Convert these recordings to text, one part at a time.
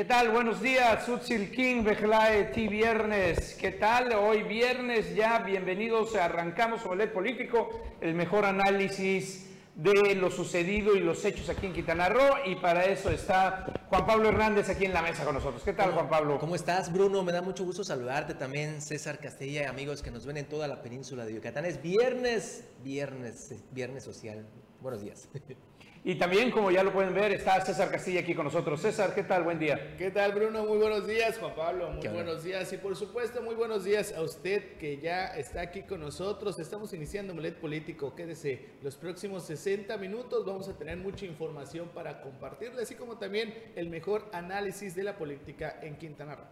¿Qué tal? Buenos días, Utsil King, Bejlae, T Viernes. ¿Qué tal? Hoy viernes ya, bienvenidos, arrancamos el político, el mejor análisis de lo sucedido y los hechos aquí en Quintana Roo y para eso está Juan Pablo Hernández aquí en la mesa con nosotros. ¿Qué tal Juan Pablo? ¿Cómo estás Bruno? Me da mucho gusto saludarte también César Castella, amigos que nos ven en toda la península de Yucatán. Es viernes, viernes, viernes social. Buenos días. Y también, como ya lo pueden ver, está César Castilla aquí con nosotros. César, ¿qué tal? Buen día. ¿Qué tal, Bruno? Muy buenos días, Juan Pablo. Muy buenos días. Y por supuesto, muy buenos días a usted que ya está aquí con nosotros. Estamos iniciando Mulet Político. Quédese los próximos 60 minutos. Vamos a tener mucha información para compartirle, así como también el mejor análisis de la política en Quintana Roo.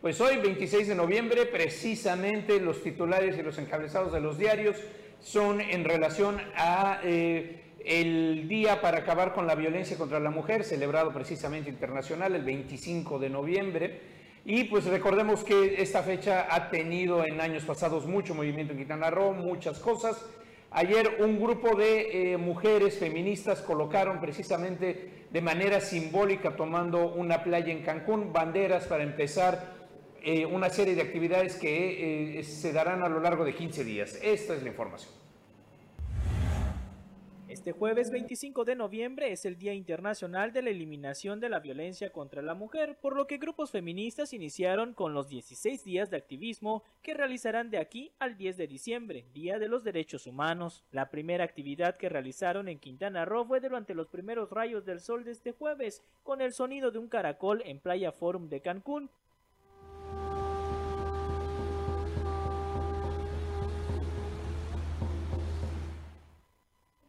Pues hoy, 26 de noviembre, precisamente los titulares y los encabezados de los diarios son en relación a... Eh, el Día para acabar con la violencia contra la mujer, celebrado precisamente internacional el 25 de noviembre. Y pues recordemos que esta fecha ha tenido en años pasados mucho movimiento en Quintana Roo, muchas cosas. Ayer un grupo de eh, mujeres feministas colocaron precisamente de manera simbólica, tomando una playa en Cancún, banderas para empezar eh, una serie de actividades que eh, se darán a lo largo de 15 días. Esta es la información. Este jueves 25 de noviembre es el Día Internacional de la Eliminación de la Violencia contra la Mujer, por lo que grupos feministas iniciaron con los 16 días de activismo que realizarán de aquí al 10 de diciembre, Día de los Derechos Humanos. La primera actividad que realizaron en Quintana Roo fue durante los primeros rayos del sol de este jueves, con el sonido de un caracol en Playa Forum de Cancún,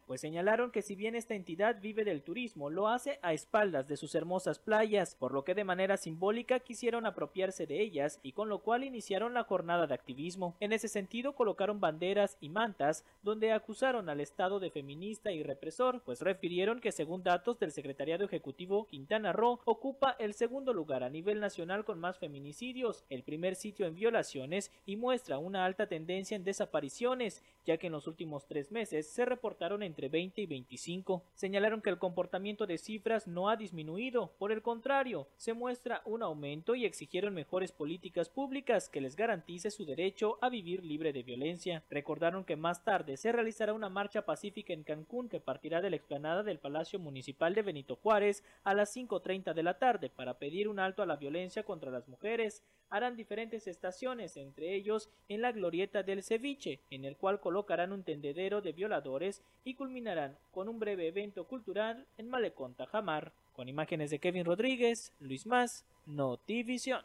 pues señalaron que si bien esta entidad vive del turismo, lo hace a espaldas de sus hermosas playas, por lo que de manera simbólica quisieron apropiarse de ellas y con lo cual iniciaron la jornada de activismo. En ese sentido colocaron banderas y mantas donde acusaron al Estado de feminista y represor, pues refirieron que según datos del Secretariado Ejecutivo Quintana Roo ocupa el segundo lugar a nivel nacional con más feminicidios, el primer sitio en violaciones y muestra una alta tendencia en desapariciones, ya que en los últimos tres meses se reportaron en entre 20 y 25. Señalaron que el comportamiento de cifras no ha disminuido, por el contrario, se muestra un aumento y exigieron mejores políticas públicas que les garantice su derecho a vivir libre de violencia. Recordaron que más tarde se realizará una marcha pacífica en Cancún que partirá de la explanada del Palacio Municipal de Benito Juárez a las 5.30 de la tarde para pedir un alto a la violencia contra las mujeres. Harán diferentes estaciones, entre ellos en la glorieta del ceviche, en el cual colocarán un tendedero de violadores y culminarán con un breve evento cultural en Malecón Tajamar, con imágenes de Kevin Rodríguez, Luis Más, Notivisión.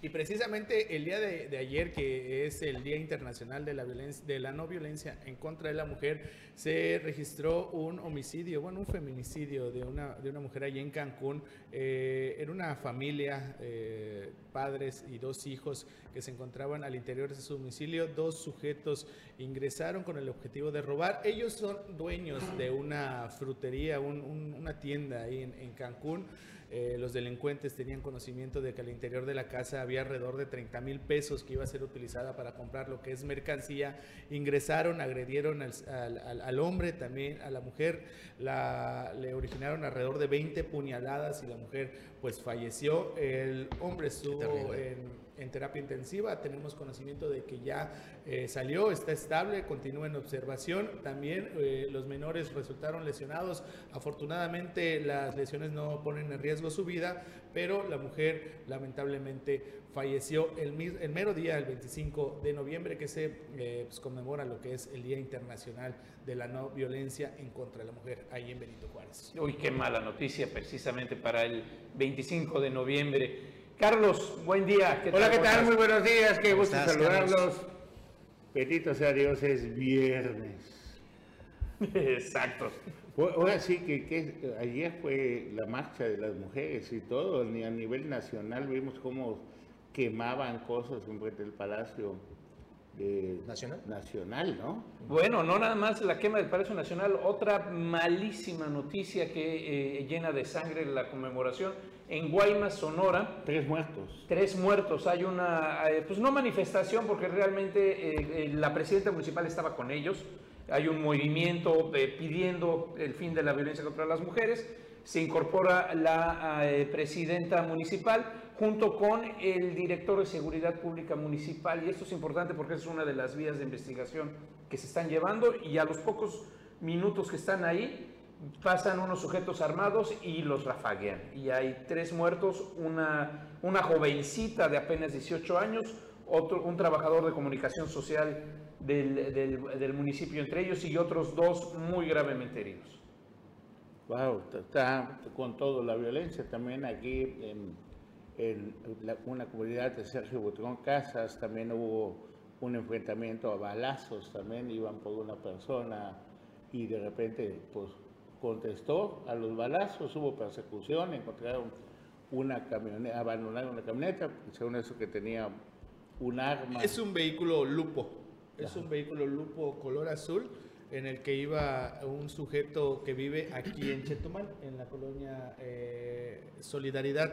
Y precisamente el día de, ayer, que es el Día Internacional de la, de la No Violencia en contra de la Mujer, se registró un homicidio, bueno, un feminicidio de una, mujer allí en Cancún. Eh, era una familia, eh, padres y dos hijos que se encontraban al interior de su domicilio. Dos sujetos ingresaron con el objetivo de robar. Ellos son dueños de una frutería, una tienda ahí en, en Cancún. Eh, los delincuentes tenían conocimiento de que al interior de la casa había alrededor de 30 mil pesos que iba a ser utilizada para comprar lo que es mercancía. Ingresaron, agredieron al, hombre, también a la mujer, la, le originaron alrededor de 20 puñaladas y la mujer pues falleció. El hombre estuvo en en terapia intensiva. Tenemos conocimiento de que ya eh, salió, está estable, continúa en observación. También eh, los menores resultaron lesionados. Afortunadamente las lesiones no ponen en riesgo su vida, pero la mujer lamentablemente falleció el, el mero día, el 25 de noviembre, que se eh, pues, conmemora lo que es el Día Internacional de la No Violencia en contra de la Mujer, ahí en Benito Juárez. Uy, qué mala noticia precisamente para el 25 de noviembre. Carlos, buen día. Hola, ¿qué tal? Muy buenos días, qué gusto saludarlos. Bendito sea Dios, es viernes. Exacto. Ahora sí que, ayer fue la marcha de las mujeres y todo, ni a nivel nacional vimos cómo quemaban cosas en frente del Palacio nacional. Nacional, ¿no? Bueno, no nada más la quema del Palacio Nacional, otra malísima noticia que eh, llena de sangre la conmemoración en Guaymas, Sonora. Tres muertos. Tres muertos. Hay una, eh, pues no manifestación porque realmente eh, la presidenta municipal estaba con ellos. Hay un movimiento pidiendo el fin de la violencia contra las mujeres se incorpora la eh, presidenta municipal junto con el director de Seguridad Pública Municipal. Y esto es importante porque es una de las vías de investigación que se están llevando y a los pocos minutos que están ahí pasan unos sujetos armados y los rafaguean. Y hay tres muertos, una, una jovencita de apenas 18 años, otro, un trabajador de comunicación social del, del, del municipio entre ellos y otros dos muy gravemente heridos. Wow, está con todo la violencia también aquí en, en la, una comunidad de Sergio Butrón Casas, también hubo un enfrentamiento a balazos, también iban por una persona y de repente pues contestó a los balazos, hubo persecución, encontraron una camioneta, abandonaron una camioneta, según eso que tenía un arma. Es un vehículo lupo, es un vehículo lupo color azul en el que iba un sujeto que vive aquí en Chetumal, en la colonia eh, Solidaridad.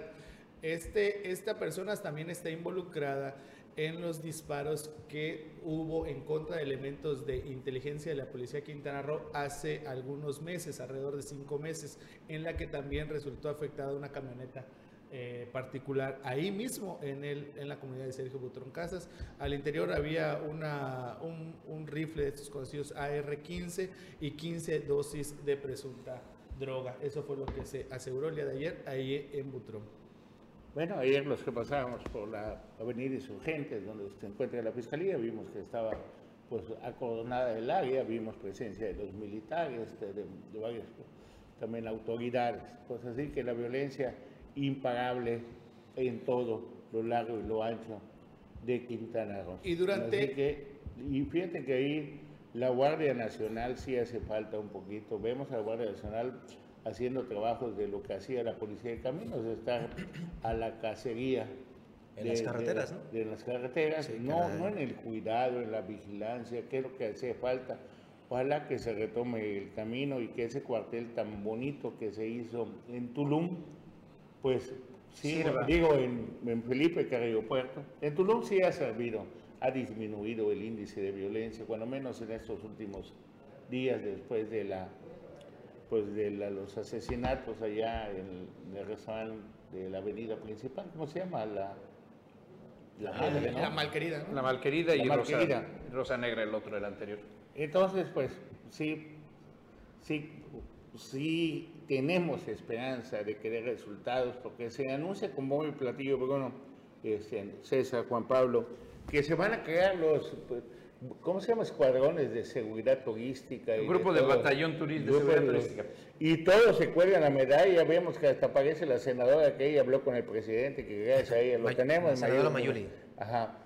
Este, esta persona también está involucrada en los disparos que hubo en contra de elementos de inteligencia de la Policía Quintana Roo hace algunos meses, alrededor de cinco meses, en la que también resultó afectada una camioneta eh, particular ahí mismo en, el, en la comunidad de Sergio Butrón Casas. Al interior había una, un, un rifle de estos conocidos AR-15 y 15 dosis de presunta droga. Eso fue lo que se aseguró el día de ayer ahí en Butrón. Bueno, ayer los que pasábamos por la avenida Insurgentes, donde se encuentra la fiscalía, vimos que estaba pues acordonada el área, vimos presencia de los militares, de, de, varias también autoridades, pues así que la violencia impagable en todo lo largo y lo ancho de Quintana Roo. Y durante... Así que, y fíjate que ahí la Guardia Nacional sí hace falta un poquito. Vemos a la Guardia Nacional haciendo trabajos de lo que hacía la Policía de Caminos, estar a la cacería. En de, las carreteras, de, ¿no? De las carreteras, Sí, no, en el cuidado, en la vigilancia, que es lo que hace falta. Ojalá que se retome el camino y que ese cuartel tan bonito que se hizo en Tulum, pues sí, digo en, en Felipe Carrillo Puerto, en Tulum sí ha servido, ha disminuido el índice de violencia, cuando menos en estos últimos días después de la pues de la- los asesinatos allá en el restaurante de la avenida principal, ¿cómo se llama? La, la madre, ¿no? La malquerida, ¿no? La Malquerida La y Malquerida. Rosa, Rosa Negra, el otro, el anterior. Entonces, pues sí, sí, sí tenemos esperanza de que dé resultados, porque se anuncia con bombo y platillo, pero bueno, este, César, Juan Pablo, que se van a crear los, pues, ¿cómo se llama? Escuadrones de seguridad turística. El grupo de batallón turis- de Grupo seguridad de- turística. Y todos se cuelgan la medalla, vemos que hasta aparece la senadora que ella habló con el presidente, que gracias a ella lo May- tenemos. la senadora. Mayuli. Ajá.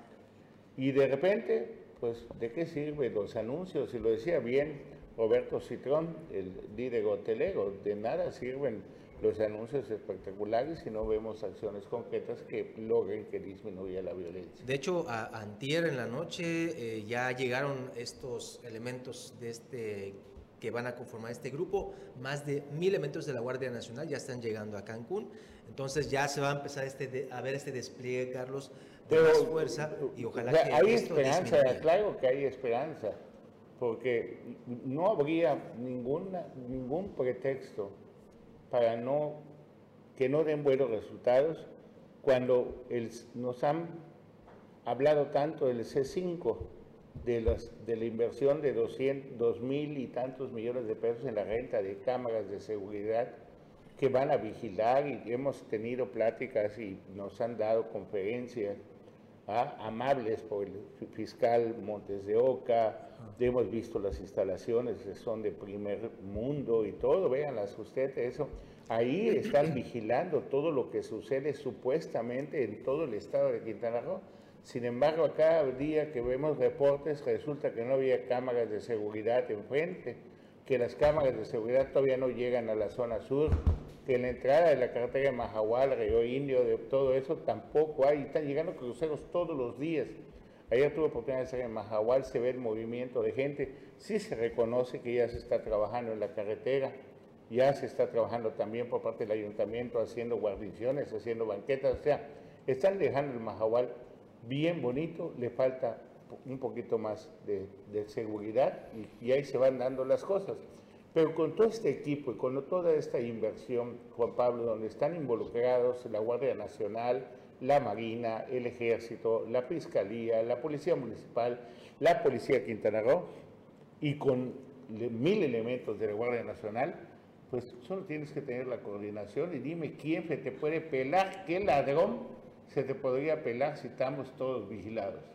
Y de repente, pues, ¿de qué sirven los anuncios? Y lo decía bien Roberto Citrón, el líder hotelero, de nada sirven los anuncios espectaculares si no vemos acciones concretas que logren que disminuya la violencia. De hecho, a, antier en la noche eh, ya llegaron estos elementos de este que van a conformar este grupo, más de mil elementos de la Guardia Nacional ya están llegando a Cancún, entonces ya se va a empezar este de- a ver este despliegue, Carlos, de Pero, más fuerza y ojalá o sea, que hay esto esperanza, disminuya. claro que hay esperanza, porque no habría ninguna, ningún pretexto para no que no den buenos resultados cuando el- nos han hablado tanto del C5, de, la inversión de 200, dos mil y tantos millones de pesos en la renta de cámaras de seguridad que van a vigilar y hemos tenido pláticas y nos han dado conferencias ¿ah? amables por el fiscal Montes de Oca, hemos visto las instalaciones que son de primer mundo y todo, véanlas ustedes, eso. Ahí están vigilando todo lo que sucede supuestamente en todo el estado de Quintana Roo. Sin embargo, a cada día que vemos reportes resulta que no había cámaras de seguridad enfrente, que las cámaras de seguridad todavía no llegan a la zona sur, que en la entrada de la carretera de Mahahual, Río Indio, de todo eso tampoco hay, están llegando cruceros todos los días. Ayer tuve oportunidad de estar en Mahahual, se ve el movimiento de gente, sí se reconoce que ya se está trabajando en la carretera, ya se está trabajando también por parte del ayuntamiento haciendo guarniciones, haciendo banquetas, o sea, están dejando el Mahahual bien bonito, le falta un poquito más de, seguridad y ahí se van dando las cosas. Pero con todo este equipo y con toda esta inversión, Juan Pablo, donde están involucrados la Guardia Nacional, la Marina, el Ejército, la Fiscalía, la Policía Municipal, la Policía Quintana Roo, y con mil elementos de la Guardia Nacional, pues solo tienes que tener la coordinación y dime quién se te puede pelar, qué ladrón se te podría pelar si estamos todos vigilados,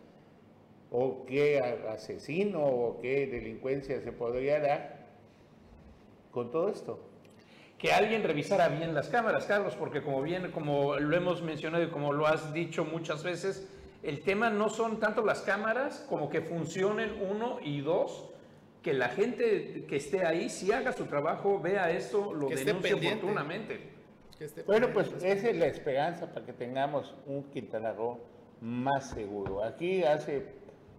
o qué asesino o qué delincuencia se podría dar con todo esto. Que alguien revisara bien las cámaras, Carlos, porque como bien, como lo hemos mencionado y como lo has dicho muchas veces, el tema no son tanto las cámaras como que funcionen uno y dos, que la gente que esté ahí si haga su trabajo, vea esto, lo denuncie oportunamente. bueno, pues esa es la esperanza para que tengamos un Quintana Roo más seguro. Aquí hace,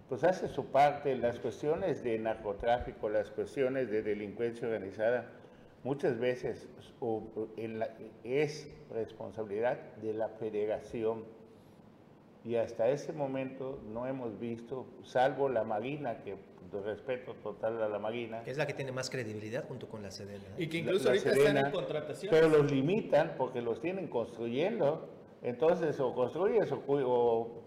pues hace su parte las cuestiones de narcotráfico, las cuestiones de delincuencia organizada, muchas veces es responsabilidad de la federación y hasta ese momento no hemos visto, salvo la Marina, que de respeto total a la Marina. Que es la que tiene más credibilidad junto con la Sedena. Y que incluso ahorita están en contratación. Pero los limitan porque los tienen construyendo. Entonces, o construyes o, o,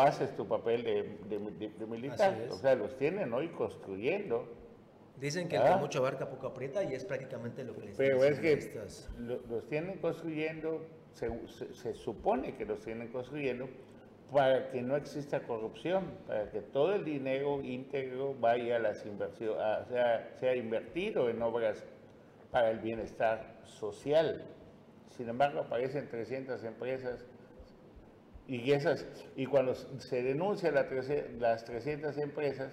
haces tu papel de, militar. O sea, los tienen hoy construyendo. Dicen que ¿Ah? mucho abarca poco aprieta y es prácticamente lo que les Pero es que los tienen construyendo se, supone que los tienen construyendo para que no exista corrupción, para que todo el dinero íntegro vaya a las inversiones, sea, sea invertido en obras para el bienestar social. Sin embargo, aparecen 300 empresas y, esas, y cuando se denuncia las 300 empresas,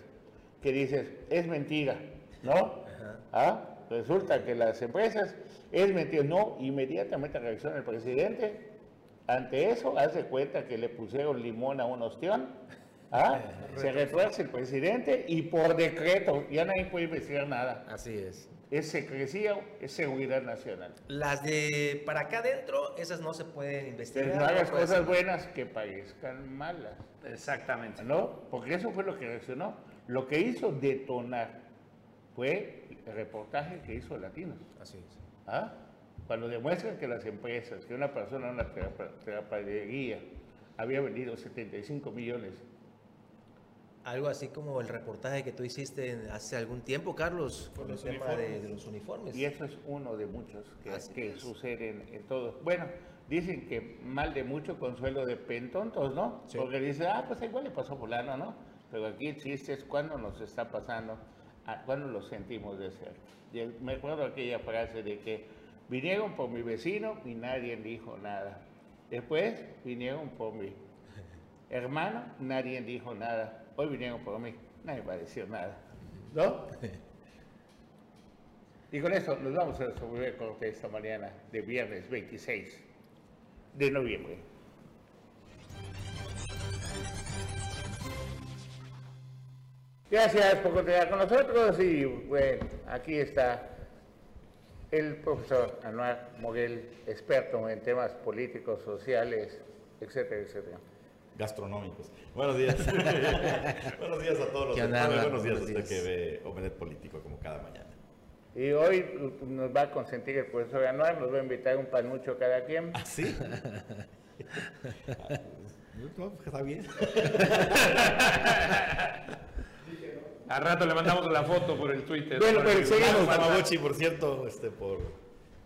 que dices, es mentira, ¿no? ¿Ah? Resulta que las empresas es mentira. No, inmediatamente reacciona el presidente. Ante eso, hace cuenta que le pusieron limón a un ostión. ¿Ah? Se refuerza el presidente y por decreto, ya nadie puede investigar nada. Así es. Es secrecía, es seguridad nacional. Las de para acá adentro, esas no se pueden investigar. no hagas cosas buenas que parezcan malas. Exactamente. ¿No? Porque eso fue lo que reaccionó. Lo que hizo detonar fue el reportaje que hizo Latinos. Así es. ¿Ah? Cuando demuestran que las empresas, que una persona una terapia había vendido 75 millones. Algo así como el reportaje que tú hiciste hace algún tiempo, Carlos, con el tema de, los uniformes. Y eso es uno de muchos que, suceden en todos. Bueno, dicen que mal de mucho consuelo de pentontos, ¿no? Porque dicen, ah, pues igual le pasó a fulano, ¿no? Pero aquí el chiste es cuando nos está pasando, cuando lo sentimos de ser me acuerdo aquella frase de que vinieron por mi vecino y nadie dijo nada. Después vinieron por mi hermano, nadie dijo nada. Hoy vinieron por mí, nadie va a decir nada. ¿No? Y con eso nos vamos a el corte esta mañana de viernes 26 de noviembre. Gracias por continuar con nosotros y bueno, aquí está el profesor Anuar Moguel, experto en temas políticos, sociales, etcétera, etcétera. Gastronómicos. Buenos días. buenos días a todos los que Buenos días a usted que ve Omelet Político como cada mañana. Y hoy nos va a consentir el profesor Anuar, nos va a invitar un panucho cada quien. ¿Ah, sí? no, pues, está bien. A rato le mandamos la foto por el Twitter. Bueno, pero seguimos. Tamagotchi, por cierto, este, por...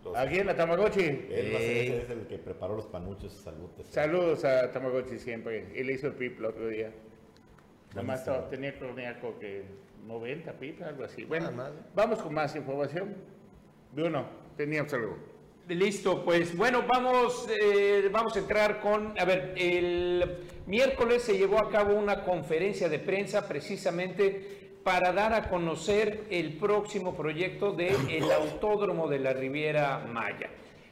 Los... ¿Aquí en la Tamagotchi? Él es el que preparó los panuchos. Saludos. Saludos a Tamagotchi siempre. Él hizo el pip el otro día. Nada más tenía croníaco que 90 pip, algo así. Bueno, vamos con más información. Bruno, teníamos algo. Listo, pues bueno, vamos, eh, vamos a entrar con, a ver, el miércoles se llevó a cabo una conferencia de prensa precisamente para dar a conocer el próximo proyecto del Autódromo de la Riviera Maya.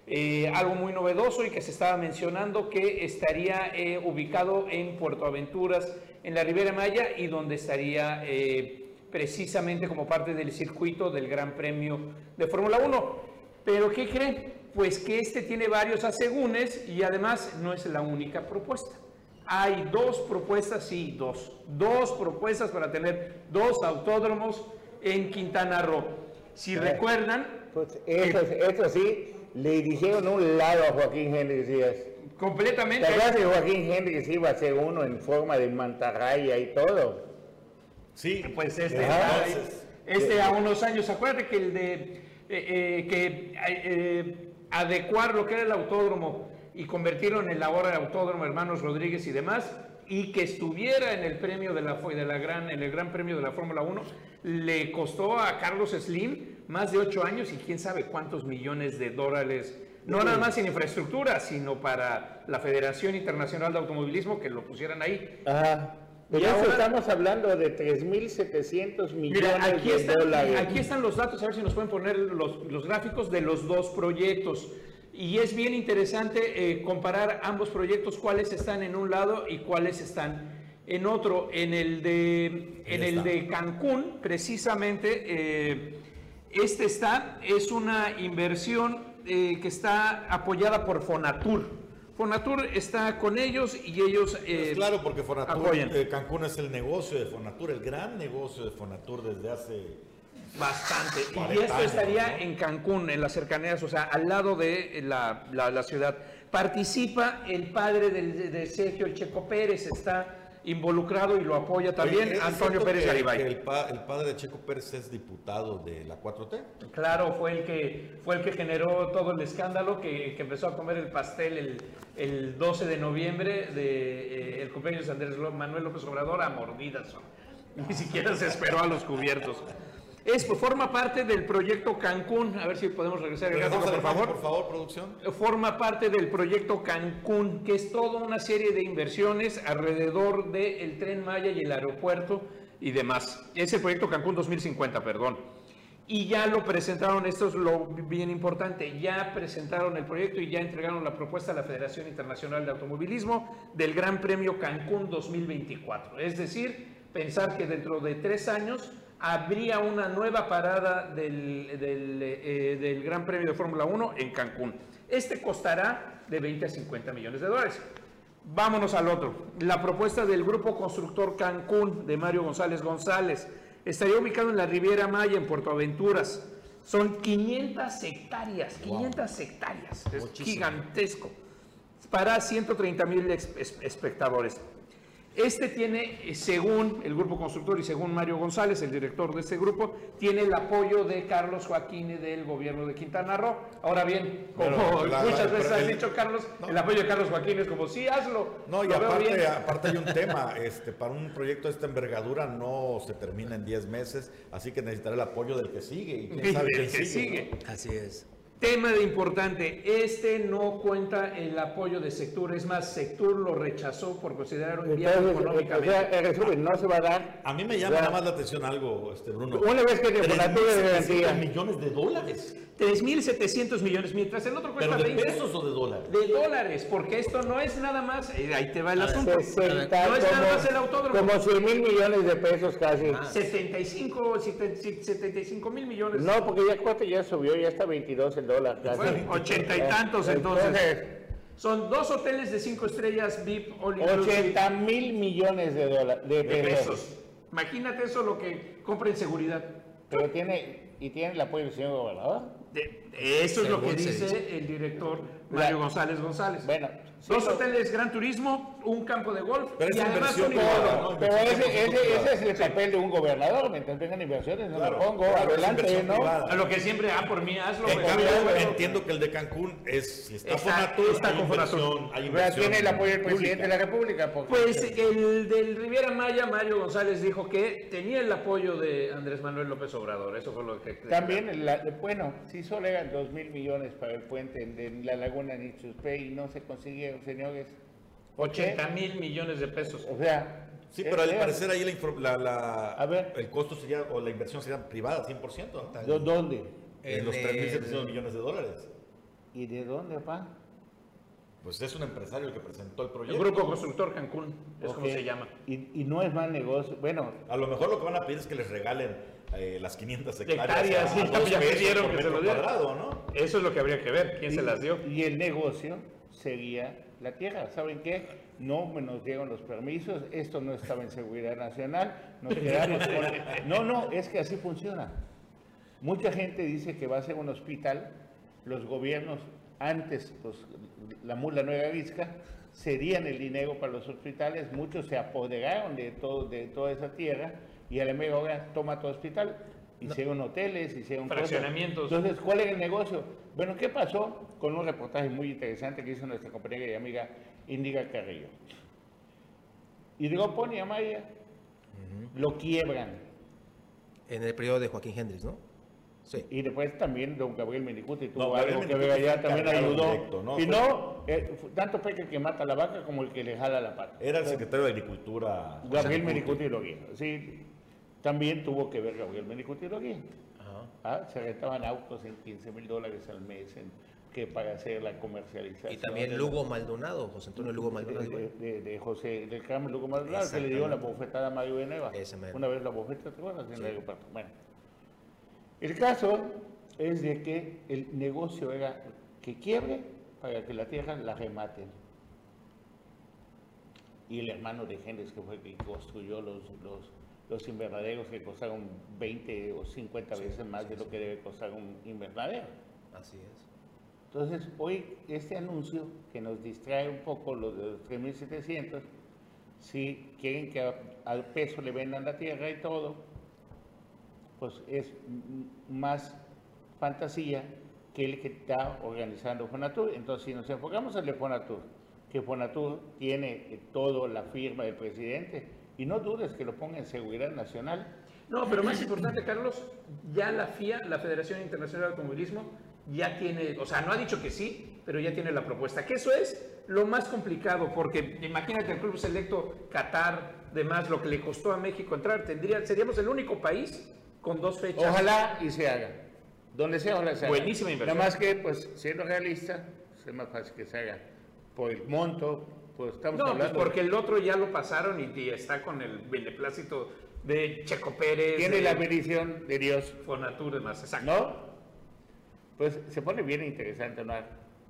Eh, algo muy novedoso y que se estaba mencionando que estaría eh, ubicado en Puerto Aventuras, en la Riviera Maya, y donde estaría eh, precisamente como parte del circuito del Gran Premio de Fórmula 1. Pero ¿qué creen? Pues que este tiene varios asegúnes y además no es la única propuesta. Hay dos propuestas, sí, dos. Dos propuestas para tener dos autódromos en Quintana Roo. Si recuerdan... Pues eso, eso sí, le dijeron un lado a Joaquín Henry Díaz. Completamente. ¿Te Joaquín Henry iba a ser uno en forma de mantarraya y todo? Sí. Pues este, este a unos años, acuérdate que el de eh, eh, que eh, adecuar lo que era el autódromo y convertirlo en el ahora autódromo Hermanos Rodríguez y demás, y que estuviera en el premio de la, de la gran, en el Gran Premio de la Fórmula 1, le costó a Carlos Slim más de ocho años y quién sabe cuántos millones de dólares, no nada más en infraestructura, sino para la Federación Internacional de Automovilismo que lo pusieran ahí. Ajá. Eso estamos hablando de 3.700 millones de dólares. Aquí están los datos, a ver si nos pueden poner los, los gráficos de los dos proyectos. Y es bien interesante eh, comparar ambos proyectos, cuáles están en un lado y cuáles están en otro. En el de, en el de Cancún, precisamente, eh, este está, es una inversión eh, que está apoyada por Fonatur. Fonatur está con ellos y ellos pues claro, porque Fonatur, Cancún es el negocio de Fonatur, el gran negocio de Fonatur desde hace Bastante. Y esto estaría en Cancún, en las cercanías, o sea, al lado de la, la, ciudad. Participa el padre de, Sergio, el Checo Pérez, está involucrado y lo apoya también Antonio Pérez Garibay. El, padre de Checo Pérez es diputado de la 4T. Claro, fue el que, fue el que generó todo el escándalo, que, que empezó a comer el pastel el, el 12 de noviembre de eh, el cumpleaños de Andrés Manuel López Obrador a mordidas. Ni siquiera se esperó a los cubiertos. Es, forma parte del proyecto Cancún. A ver si podemos regresar el gráfico, por favor. Por favor, producción. Forma parte del proyecto Cancún, que es toda una serie de inversiones alrededor del tren Maya y el aeropuerto y demás. Es el proyecto Cancún 2050, perdón. Y ya lo presentaron, esto es lo bien importante, ya presentaron el proyecto y ya entregaron la propuesta a la Federación Internacional de Automovilismo del Gran Premio Cancún 2024. Es decir, pensar que dentro de tres años habría una nueva parada del, eh, Gran Premio de Fórmula 1 en Cancún. Este costará de 20 a 50 millones de dólares. Vámonos al otro. La propuesta del Grupo Constructor Cancún de Mario González González estaría ubicado en la Riviera Maya, en Puerto Aventuras. Son 500 hectáreas, 500 hectáreas. Es gigantesco. Para 130 mil espectadores. Este tiene, según el grupo constructor y según Mario González, el director de este grupo, tiene el apoyo de Carlos Joaquín del gobierno de Quintana Roo. Ahora bien, como muchas veces has dicho, Carlos, el apoyo de Carlos Joaquín es como, sí, hazlo. No, y aparte, aparte hay un tema, este, para un proyecto de esta envergadura no se termina en 10 meses, así que necesitará el apoyo del que sigue. Y quién sabe quién sigue. Así es. Tema de importante, este no cuenta el apoyo de Sectur, es más, Sectur lo rechazó por considerar un viaje económicamente. O sea, no se va a dar. A mí me llama nada más la atención algo, este Bruno. Una vez que el de garantía. millones de dólares. 3.700 millones, mientras el otro cuesta ¿Pero de pesos o de dólares? De dólares, porque esto no es nada más, eh, ahí te va el asunto, no es nada más el autódromo. Como 100 mil millones de pesos casi. 75, 75 mil millones. No, porque ya cuesta ya subió, ya está 22 el dólar. Casi. ochenta y tantos entonces. Son dos hoteles de cinco estrellas VIP 80 mil millones de, dólares, de, pesos. Imagínate eso lo que compra en seguridad. Pero tiene, y tiene el apoyo del señor gobernador eso es lo que dice el director Mario González González. Bueno, Dos hoteles Gran Turismo, un campo de golf pero y además un ¿no? Pero ese, ese, es el papel de un gobernador, mientras vengan inversiones, no lo pongo, adelante, ¿no? A lo que siempre, ah, por mí, hazlo. En cambio, entiendo que el de Cancún es, si está, está está hay, inversión, hay inversión. tiene el apoyo del presidente de la República. Pues el del Riviera Maya, Mario González, dijo que tenía el apoyo de Andrés Manuel López Obrador, eso fue lo que... También, la, bueno, si solo eran dos mil millones para el puente en, la laguna Nichuspé y no se consiguió señores. 80 mil millones de pesos. O sea. Sí, pero al parecer ahí la, la, a ver, el costo sería, o la inversión sería privada, 100%. ¿Dónde? En los 3.700 millones de dólares. ¿Y de dónde, papá? Pues es un empresario el que presentó el proyecto. El Grupo Constructor Cancún, es como se llama. Y, y, no es mal negocio. Bueno. A lo mejor lo que van a pedir es que les regalen eh, las 500 hectáreas. hectáreas ya pidieron que se lo dieran. ¿no? Eso es lo que habría que ver, quién se las dio. Y el negocio sería la tierra. ¿Saben qué? No nos dieron los permisos, esto no estaba en seguridad nacional, nos quedamos con... No, no, es que así funciona. Mucha gente dice que va a ser un hospital. Los gobiernos, antes, pues, la mula nueva visca, cedían el dinero para los hospitales. Muchos se apoderaron de, todo, de toda esa tierra y a la mega hora toma todo hospital. Hicieron hoteles, hicieron cosas. Fraccionamientos. Entonces, ¿cuál es el negocio? Bueno, ¿qué pasó con un reportaje muy interesante que hizo nuestra compañera y amiga Indiga Carrillo? Hidropón y Amaya lo quiebran. En el periodo de Joaquín Hendrix, ¿no? Sí. Y después también don Gabriel Menicuti tuvo No, algo Gabriel que ver Menicuti allá, fue también ayudó. directo, ¿no? Y Fue- no, eh, tanto peca el que mata a la vaca como el que le jala la pata. Era el secretario de Agricultura. Gabriel Menicuti. Menicuti lo guía. Sí, también tuvo que ver Gabriel Menicuti lo guía. Ajá. Ah, se rentaban autos en 15 mil dólares al mes en, que para hacer la comercialización. Y también Lugo Maldonado, José Antonio Lugo Maldonado. de, de- de José del Carmen Lugo Maldonado, que le dio la bofetada a Mario. Ese mero. Una vez la bofeta, ¿te acuerdas? En el aeropuerto. Bueno, el caso es de que el negocio era que quiebre para que la tierra la rematen. Y el hermano de Hendrix, que fue el que construyó los, los, los invernaderos que costaron 20 o 50 veces más de lo que debe costar un invernadero. Así es. Entonces, hoy este anuncio que nos distrae un poco los de los 3.700, si quieren que al peso le vendan la tierra y todo, pues es más fantasía que el que está organizando Fonatur. Entonces, si nos enfocamos en el Fonatur, que Fonatur tiene eh, todo la firma del presidente, y no dudes que lo ponga en seguridad nacional, No, pero más importante, Carlos, ya la FIA, la Federación Internacional de Automovilismo, ya tiene, o sea, no ha dicho que sí, pero ya tiene la propuesta. Que eso es lo más complicado, porque imagínate el Club Selecto, Qatar, demás, lo que le costó a México entrar, tendría, seríamos el único país con dos fechas. Ojalá y se haga. Donde sea, ojalá se haga. Buenísima inversión. Nada más que, pues, siendo realista, es más fácil que se haga por el monto, pues estamos No, pues hablando. porque el otro ya lo pasaron y, y está con el beneplácito de Checo Pérez. tiene de la bendición de Dios, Fonatur, demás, exacto. ¿no? Pues se pone bien interesante, ¿no?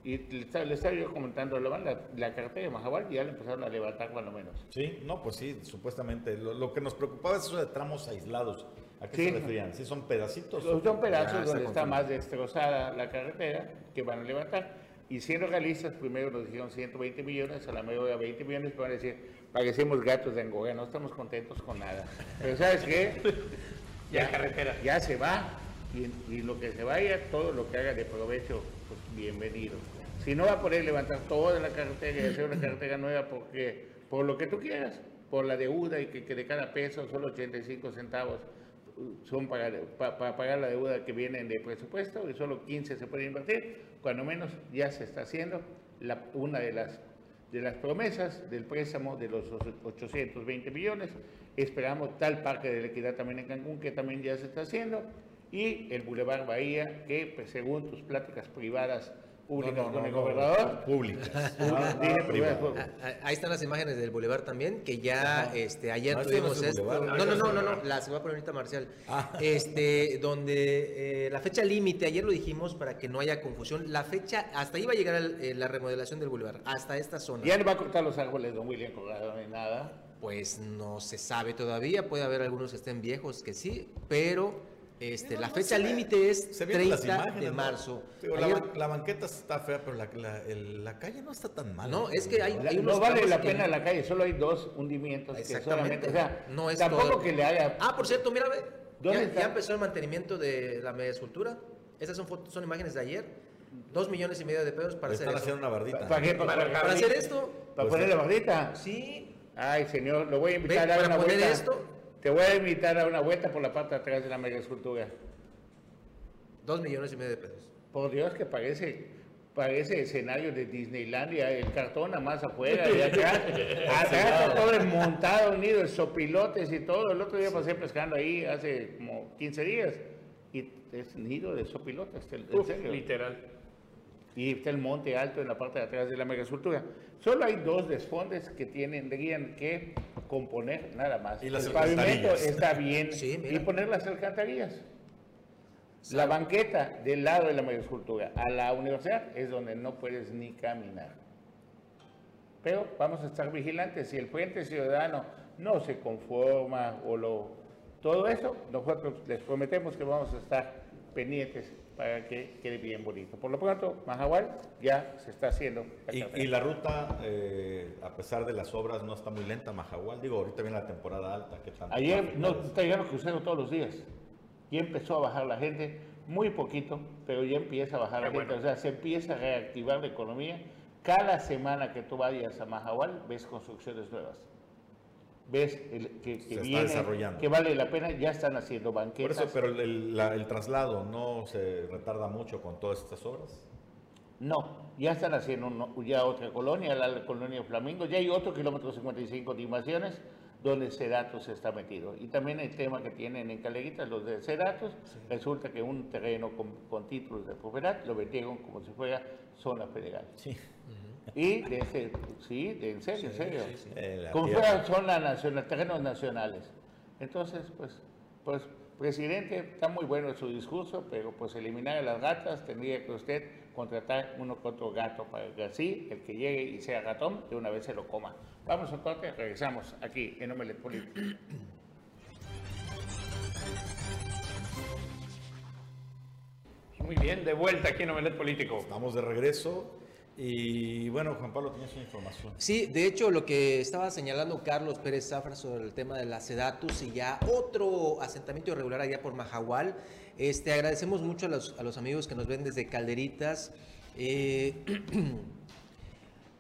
Y le estaba, le estaba yo comentando, la, la, la cartera de Mahabar ya la empezaron a levantar cuando menos. Sí, no, pues sí, supuestamente. Lo, lo que nos preocupaba es eso de tramos aislados. ¿A qué Sí. se referían? ¿Sí son pedacitos? Son pedazos donde está más destrozada la carretera que van a levantar. Y siendo realistas, primero nos dijeron 120 millones, a la media 20 millones, que van a decir, parecemos gatos de Angora, no estamos contentos con nada. Pero ¿sabes qué? Ya carretera. Ya se va. Y, y lo que se vaya, todo lo que haga de provecho, pues bienvenido. Si no va a poder levantar toda la carretera y hacer una carretera nueva porque, por lo que tú quieras, por la deuda y que, que de cada peso solo 85 centavos son para, pa- para pagar la deuda que vienen de presupuesto y solo 15 se puede invertir, cuando menos ya se está haciendo una de las, de las promesas del préstamo de los 820 millones. Esperamos tal parque de la equidad también en Cancún que también ya se está haciendo y el Boulevard Bahía que pues, según tus pláticas privadas públicas No, no, con no, el no, gobernador, Públicas. dije privadas, privado. pues, Ah, Ahí están las imágenes del Boulevard también, que ya este, ayer No, esto no tuvimos esto. No, no, no, no, no, la se va a poner ahorita Marcial. Ah. Este, donde eh, la fecha límite, ayer lo dijimos para que no haya confusión, la fecha, hasta ahí va a llegar el- eh, la remodelación del Boulevard, hasta esta zona. ya no va a cortar los árboles don William Colorado ni nada. Pues no se sabe todavía, puede haber algunos que estén viejos que sí, pero este, No, la no, fecha límite es se ven las 30 imágenes, de ¿no? marzo. Digo, la, Ayer- la banqueta está fea, pero la, la- el- la calle no está tan mal. No, es que hay- La- hay unos no vale la que- pena la calle, solo hay dos hundimientos que Exactamente. solamente, o sea, No es tampoco todo. que le haya Ah, por cierto, mira, ve, ¿Dónde ya, está? ya empezó el mantenimiento de la media escultura. Estas son fotos, son imágenes de ayer. Dos millones y medio de pesos para hacer haciendo una bardita. ¿Para qué? Para, Para para- Para hacer esto, para Pues poner la bardita. sí. Ay, señor, lo voy a invitar a dar para una poner vuelta. esto, Te voy a invitar a una vuelta por la parte de atrás de la mega escultura. dos millones y medio de pesos. Por Dios, que parece, parece escenario de Disneylandia, el cartón nada más afuera y acá. Atrás está todo desmontado, un nido de sopilotes y todo. El otro día pasé pescando ahí hace como 15 días y es nido de sopilotes, en serio. literal. Y está el monte alto en la parte de atrás de la megaescultura. Solo hay dos desfondes que tienen, tendrían que componer nada más. Y las el pavimento está bien Sí, y poner las alcantarillas. La banqueta del lado de la megaescultura a la universidad es donde no puedes ni caminar. Pero vamos a estar vigilantes. Si el Frente Ciudadano no se conforma o lo... Todo eso, nosotros les prometemos que vamos a estar pendientes para que quede bien bonito. Por lo pronto, Mahahual ya se está haciendo. la Y, y la ruta, eh, a pesar de las obras, no está muy lenta, Majahual. Digo, ahorita viene la temporada alta. ¿qué tanto Ayer no es? está llegando crucero todos los días. Ya empezó a bajar la gente, muy poquito, pero ya empieza a bajar la gente. O sea, se empieza a reactivar la economía. Cada semana que tú vayas a Mahahual, ves construcciones nuevas. Ves el- que, que Se está viene, desarrollando. que vale la pena, ya están haciendo Por banquetas. eso, pero el, el- la- el traslado no se retarda mucho con todas estas obras. No, ya están haciendo uno- ya otra colonia, la colonia Flamingo, ya hay otro kilómetro 55 de invasiones donde Ceratos está metido. Y también el tema que tienen en Caleguitas, los de Ceratos, resulta que un terreno con, con títulos de propiedad lo vendieron como si fuera zona federal. Sí. Y de ese, sí, de, en serio, en serio. Eh, la como tierra. fuera zona nacional, terrenos nacionales. Entonces, pues, pues, presidente, está muy bueno su discurso, pero pues eliminar a las gatas tendría que usted contratar uno con otro gato para que así el que llegue y sea ratón de una vez se lo coma. Vamos a corte, regresamos aquí en Omelet Político. Muy bien, de vuelta aquí en Omelet Político. Estamos de regreso. Y bueno, Juan Pablo, tienes una información. Sí, de hecho, lo que estaba señalando Carlos Pérez Zafra sobre el tema de la Sedatus y ya otro asentamiento irregular allá por Majahual. Este, agradecemos mucho a los, amigos que nos ven desde Calderitas. eh,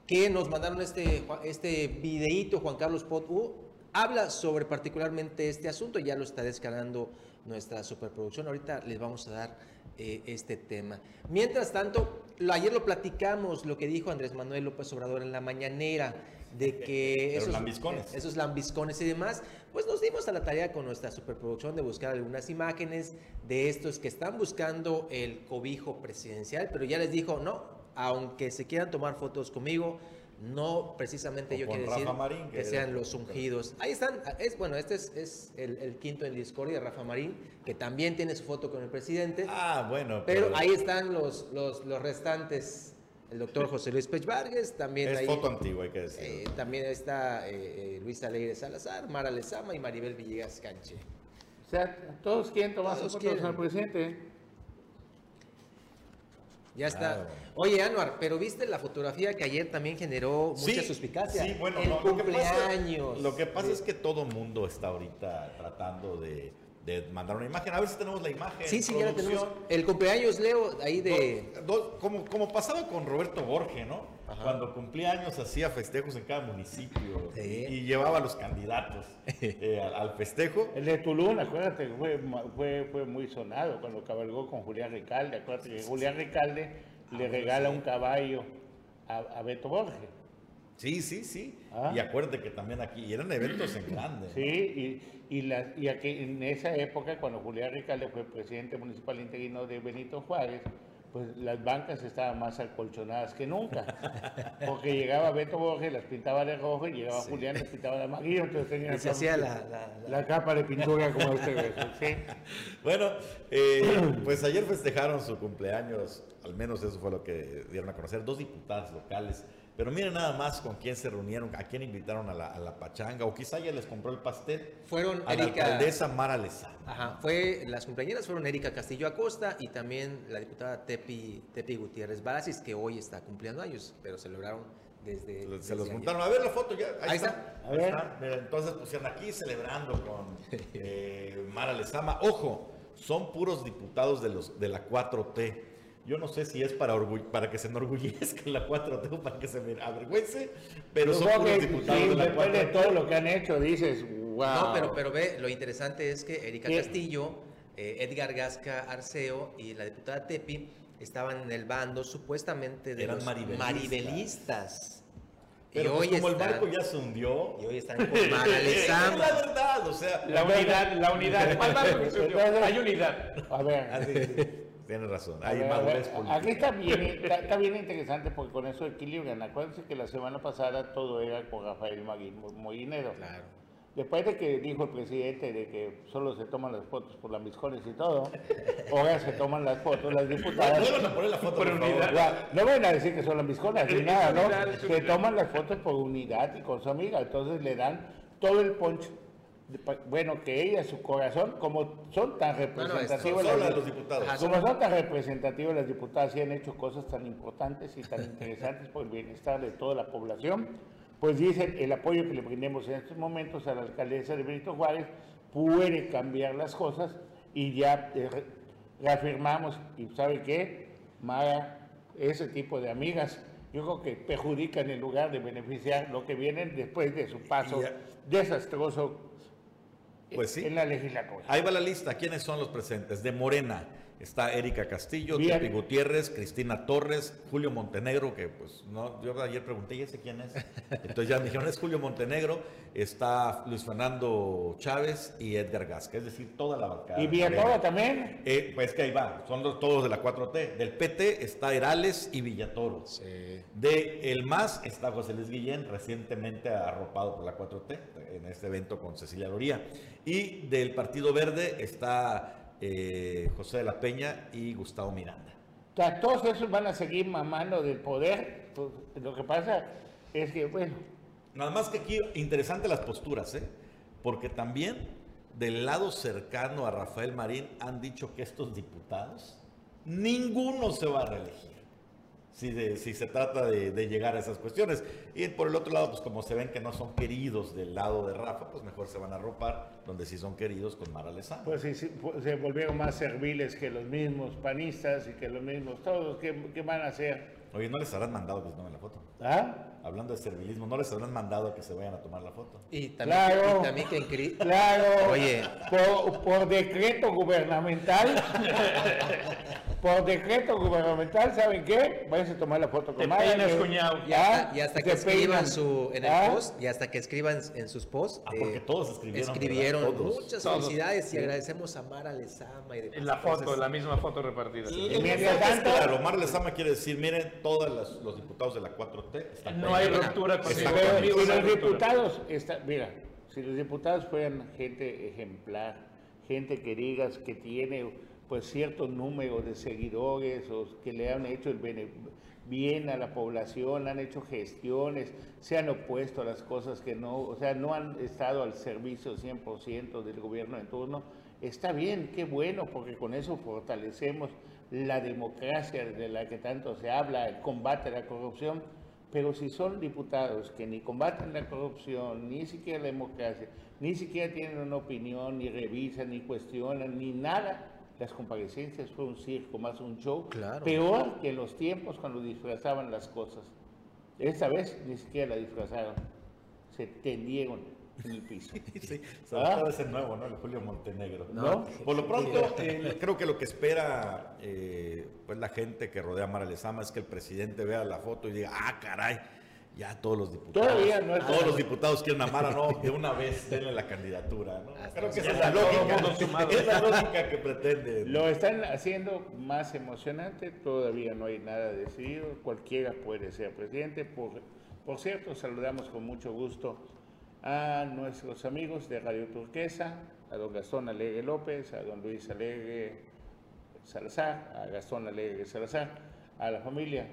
que nos mandaron este, este videíto, Juan Carlos Potu, habla sobre particularmente este asunto, ya lo está descargando nuestra superproducción, ahorita les vamos a dar eh, este tema. Mientras tanto, ayer lo platicamos, lo que dijo Andrés Manuel López Obrador en la mañanera, de que esos lambiscones. esos lambiscones y demás, pues nos dimos a la tarea con nuestra superproducción de buscar algunas imágenes de estos que están buscando el cobijo presidencial, pero ya les dijo, no, aunque se quieran tomar fotos conmigo, no precisamente O yo quiero decir Marín, que que- sean los ungidos. Ahí están, es bueno, este es, es el, el quinto en discordia, Rafa Marín, que también tiene su foto con el presidente, Ah, bueno. pero ahí están los, los, los restantes, el doctor José Luis Pech Vargas, también Es ahí- foto antigua, hay que decir. eh, también está eh, eh, Luis Alegre Salazar, Mara Lezama y Maribel Villegas Canche. O sea, todos quieren tomar Todos fotos al presidente. Ya está. Oye, Anuar, pero viste la fotografía que ayer también generó mucha suspicacia. Sí, bueno, el no, lo que pasa- cumpleaños. Lo que pasa es que todo mundo está ahorita tratando de, de mandar una imagen. A ver si tenemos la imagen. Sí, sí, ya la tenemos. producción. El cumpleaños, Leo, ahí de... Do- do- como, como pasaba con Roberto Borge, ¿no? Cuando cumplía años hacía festejos en cada municipio Sí. y, y llevaba a los candidatos eh, al, al festejo. El de Tulum, acuérdate, que fue, fue, fue muy sonado cuando cabalgó con Julián Ricalde. Acuérdate que Julián Ricalde le regala un caballo a, a Beto Borges. Sí, sí, sí. Ah. Y acuérdate que también aquí y eran eventos en grande. Sí, y, y, la, y aquí, en esa época, cuando Julián Ricalde fue presidente municipal interino de Benito Juárez, pues las bancas estaban más acolchonadas que nunca. Porque llegaba Beto Borges, las pintaba de rojo, y llegaba Julián, las pintaba de amarillo, entonces tenían Y se hacía la... la- la- la capa de pintura como este beso, ¿sí? Bueno, eh, pues ayer festejaron su cumpleaños, al menos eso fue lo que dieron a conocer, dos diputadas locales. Pero miren nada más con quién se reunieron, a quién invitaron a la, a la pachanga, o quizá ya les compró el pastel. Fueron a la alcaldesa Mara Lezama. Ajá, fue, las compañeras fueron Erika Castillo Acosta y también la diputada Tepi, Tepi Gutiérrez Barasis, que hoy está cumpliendo años, pero celebraron desde... Se desde los juntaron. A ver la foto ya. Ahí, Ahí está. está. A ver. está. Mira, entonces pusieron aquí celebrando con eh, Mara Lezama. Ojo, son puros diputados de los de la 4T. Yo no sé si es para, para que se enorgullezca la 4T o para que se me avergüence, pero son Supongo puros que, diputados sí, de la después 4T. de todo lo que han hecho, dices, wow. No, pero, pero ve, lo interesante es que Erika ¿Qué? Castillo, eh, Edgar Gasca Arceo y la diputada Tepi estaban en el bando supuestamente de Eran los maribelistas. maribelistas. Pero y pues, hoy como el están- barco ya se hundió. Y hoy están con Es la verdad, o sea. La unidad, la unidad. ¿Cuál barco que se hundió? Hay unidad. A ver, Ah, sí, sí. Tienes razón. a Hay ver, a madurez ver, política. aquí está bien, está, está bien interesante porque con eso equilibran. Acuérdense que la semana pasada todo era con Rafael Maguín Molinero. Claro. Después de que dijo el presidente de que solo se toman las fotos por las miscones y todo, ahora se toman las fotos las diputadas. Vuelvan a poner la foto, Por unidad. No van a decir que son las misconas ni nada, ¿no? Se toman las fotos por unidad y con su amiga, entonces le dan todo el pa- bueno, que ella, su corazón, como son tan representativos las- las los diputados. Como son tan representativos las diputadas y han hecho cosas tan importantes y tan interesantes por el bienestar de toda la población, pues dicen el apoyo que le brindemos en estos momentos a la alcaldesa de Benito Juárez puede cambiar las cosas y ya eh, re- reafirmamos, y ¿sabe qué? Mara, ese tipo de amigas, yo creo que perjudican en lugar de beneficiar lo que vienen después de su paso desastroso Pues sí. en la legislatura. Ahí va la lista. ¿Quiénes son los presentes? De Morena está Erika Castillo. Tepi Gutiérrez, Cristina Torres, Julio Montenegro, que pues no, yo ayer pregunté, ¿y ese quién es? Entonces ya me dijeron, es Julio Montenegro, está Luis Fernando Chávez y Edgar Gasca, es decir, toda la bancada. Y Villatoro morena. también. Eh, pues que ahí va, son los- todos de la 4T. Del PT está Herales y Villatoro. Sí. De El MAS está José Luis Guillén, recientemente arropado por la 4T, en este evento con Cecilia Loría. Y del Partido Verde está eh, José de la Peña y Gustavo Miranda. O sea, todos esos van a seguir mamando del poder. Pues, lo que pasa es que, bueno, Nada más que aquí, interesante las posturas, ¿eh? Porque también del lado cercano a Rafael Marín han dicho que estos diputados, ninguno se va a reelegir. Si, de- si se trata de, de llegar a esas cuestiones. Y por el otro lado, pues como se ven que no son queridos del lado de Rafa, pues mejor se van a ropar donde sí son queridos con Mara Lezama. pues sí, sí, pues, se volvieron más serviles que los mismos panistas y que los mismos todos. ¿Qué, qué van a hacer? Oye, ¿no les habrán mandado que se tomen la foto? ¿Ah? Hablando de servilismo, ¿no les habrán mandado que se vayan a tomar la foto? Y también, Claro. y también que en Cri- Claro. Oye. Por, por decreto gubernamental. por decreto gubernamental, ¿saben qué? Váyanse a tomar la foto con Te Mara, peinas, que- cuñado. Y hasta, y hasta que escriban peinan. su, en el Ah, post, y hasta que escriban en sus posts, Ah, porque todos escribieron, escribieron. Todos. muchas Todos. felicidades y agradecemos a Mara Lezama y demás En la foto, cosas. la misma foto repartida. Y Y mientras tanto- claro, Mar Lezama quiere decir, miren, todos los, los diputados de la 4T están No hay ruptura no hay los diputados, está, mira, si los diputados fueran gente ejemplar, gente que digas que tiene pues cierto número de seguidores o que le han hecho el bene- bien a la población, han hecho gestiones, se han opuesto a las cosas que no, o sea, no han estado al servicio 100% del gobierno en turno, está bien, qué bueno, porque con eso fortalecemos la democracia de la que tanto se habla, el combate a la corrupción, pero si son diputados que ni combaten la corrupción, ni siquiera la democracia, ni siquiera tienen una opinión, ni revisan, ni cuestionan, ni nada, las comparecencias fue un circo, más un show, Claro. peor que en los tiempos cuando disfrazaban las cosas. Esta vez ni siquiera la disfrazaron, se tendieron en el piso. Sí, sobre ¿Ah? todo ese nuevo, ¿no? El Julio Montenegro. ¿No? Por lo pronto, eh, creo que lo que espera eh, pues la gente que rodea a Mara Lezama es que el presidente vea la foto y diga, ah, caray, ya todos los diputados. Todavía no es- Todos los diputados quieren a Mara, no, de una vez denle la candidatura, ¿no? Hasta Creo que esa es la lógica. Es la lógica que pretende. Lo están haciendo más emocionante, todavía no hay nada decidido, cualquiera puede ser presidente. Por, por cierto, saludamos con mucho gusto a nuestros amigos de Radio Turquesa, a don Gastón Alegre López, a don Luis Alegre Salazar, a Gastón Alegre Salazar, a la familia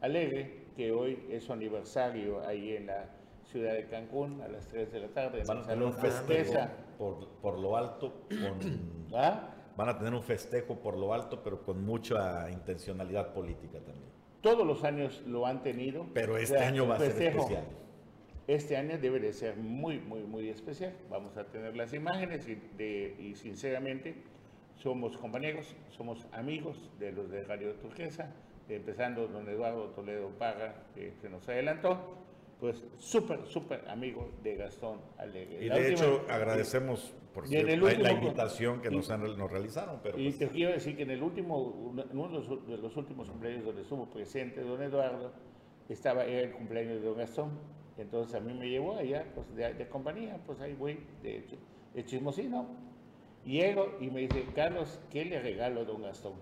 Alegre, que hoy es su aniversario ahí en la ciudad de Cancún a las 3 de la tarde. Van a tener un festejo por, por lo alto, con- ¿Ah? van a tener un festejo por lo alto, pero con mucha intencionalidad política también. Todos los años lo han tenido. Pero O este sea, año va a ser especial. Este año debe de ser muy, muy, muy especial. Vamos a tener las imágenes y, de- y sinceramente somos compañeros, somos amigos de los de Radio Turquesa, empezando don Eduardo Toledo Parra, que se nos adelantó, pues súper, súper amigo de Gastón Alegre. Y La de última- hecho agradecemos por en cierto, la, invitación que y- nos, han- nos realizaron, pero Y pues, te quiero decir que en el último, uno uno de los, de los últimos cumpleaños donde estuvo presente don Eduardo, estaba, era el cumpleaños de don Gastón. Entonces a mí me llevó allá, pues de, de compañía, pues ahí voy, de, ch- de chismosino. Llego y me dice, Carlos, ¿qué le regalo a don Gastón?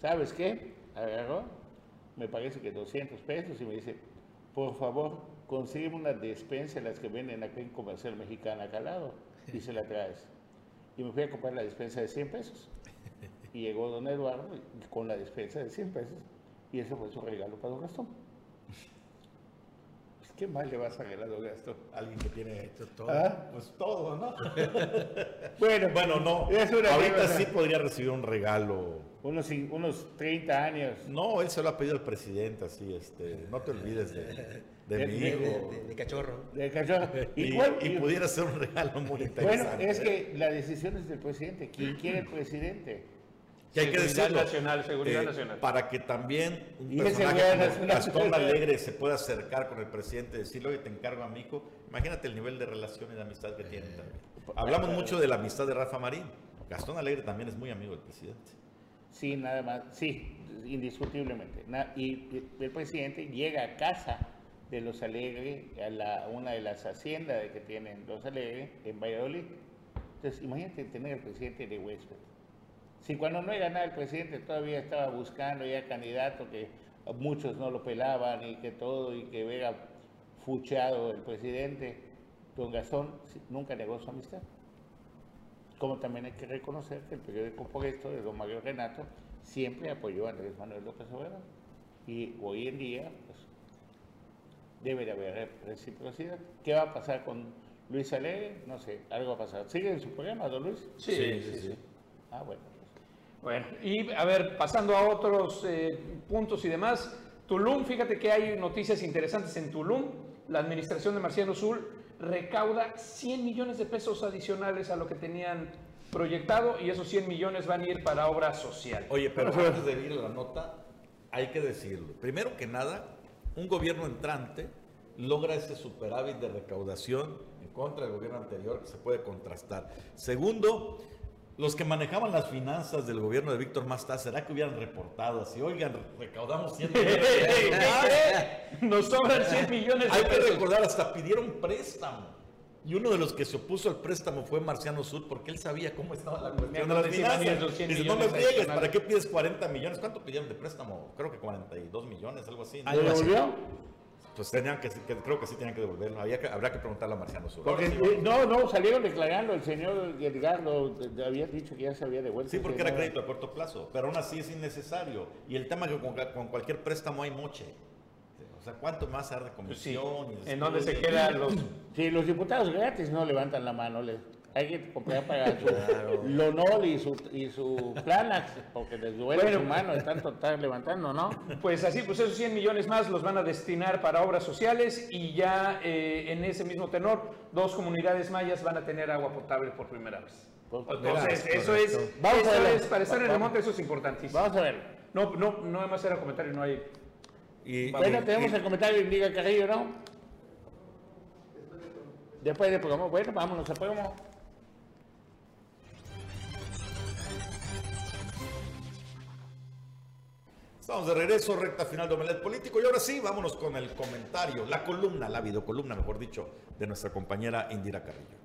¿Sabes qué? Agarró, me parece que 200 pesos y me dice, por favor, consígueme una despensa de las que venden acá en Comercial Mexicana acá al lado y se la traes. Y me fui a comprar la despensa de 100 pesos. Y llegó don Eduardo con la despensa de 100 pesos y ese fue su regalo para don Gastón. ¿Qué más le vas a regalar, don Gastón? Alguien que tiene todo. ¿Ah? pues todo, ¿no? Bueno, bueno, no. Es una Ahorita sí podría recibir un regalo. Unos, unos 30 años. No, él se lo ha pedido al presidente, así, este, no te olvides de, de De- mi de- hijo. De, de cachorro. De cachorro. Y, cuál- y pudiera ser un regalo muy Bueno, interesante. es que la decisión es del presidente. ¿Quién quiere el presidente? Que hay que Seguridad decirlo. nacional, seguridad eh, nacional. Para que también un Y es personaje seguridad como nacional. Gastón Alegre se pueda acercar con el presidente y decirle, oye, te encargo a mi hijo. Imagínate el nivel de relación y de amistad que tienen también. Hablamos mucho de la amistad de Rafa Marín. Gastón Alegre también es muy amigo del presidente. Sí, nada más. Sí, indiscutiblemente. Y, y el presidente llega a casa de los Alegre, a la, una de las haciendas que tienen los Alegre en Valladolid. Entonces, imagínate tener al presidente de huésped. Si cuando no era nada el presidente todavía estaba buscando ya candidato que muchos no lo pelaban y que todo y que era fuchado el presidente, don Gastón nunca negó su amistad. Como también hay que reconocer que el periódico por esto de don Mario Renato siempre apoyó a Andrés Manuel López Obrador. Y hoy en día, pues, debe de haber re- reciprocidad. ¿Qué va a pasar con Luis Alegre? No sé, algo va a pasar. ¿Sigue en su programa, don Luis? Sí, sí, sí. Ah, bueno. Bueno, y a ver, pasando a otros eh, puntos y demás, Tulum, fíjate que hay noticias interesantes en Tulum. La administración de Marciano Sul recauda 100 millones de pesos adicionales a lo que tenían proyectado y esos 100 millones van a ir para obra social. Oye, pero antes de ir a la nota, hay que decirlo. Primero que nada, un gobierno entrante logra ese superávit de recaudación en contra del gobierno anterior que se puede contrastar. Segundo, los que manejaban las finanzas del gobierno de Víctor Mastá, ¿será que hubieran reportado así? Oigan, recaudamos 100 millones. Nos sobran 100 millones de Hay que pesos. recordar, hasta pidieron préstamo. Y uno de los que se opuso al préstamo fue Marciano Sud, porque él sabía cómo estaba la cuestión de las finanzas. los 100 Dice, no me millones friegues, adicionales". ¿para qué pides 40 millones? ¿Cuánto pidieron de préstamo? Creo que 42 millones, algo así. ¿no? ¿Lo devolvió? Pues tenían que, que- creo que sí tenían que devolverlo. Había que, habrá que preguntarle a Marciano Sud. Porque eh, no, no, salieron declarando, el señor Edgardo de- había dicho que ya se había devuelto. Sí, porque era crédito a corto plazo, pero aún así es innecesario. Y el tema es que con, con cualquier préstamo hay moche. O sea, ¿cuánto más hay de sí. comisión? ¿En dónde se quedan los...? Sí, los diputados gratis no levantan la mano, les, hay que comprar para su Claro. Lonol y su, y su Planax, porque les duele Bueno. su mano de tanto estar levantando, ¿no? Pues así, pues esos 100 millones más los van a destinar para obras sociales y ya eh, en ese mismo tenor, dos comunidades mayas van a tener agua potable por primera vez. Entonces, eso es. Vamos eso a ver. es, para estar en el Vamos. monte, eso es importantísimo. Vamos a ver. No, no, no además era comentario, no hay... Y- Bueno, y- tenemos y- el comentario de Liga Carrillo, ¿no? Después del programa. Bueno, vámonos a programa. Estamos de regreso, recta final de Omelet Político. Y ahora sí, vámonos con el comentario, la columna, la videocolumna, mejor dicho, de nuestra compañera Indira Carrillo.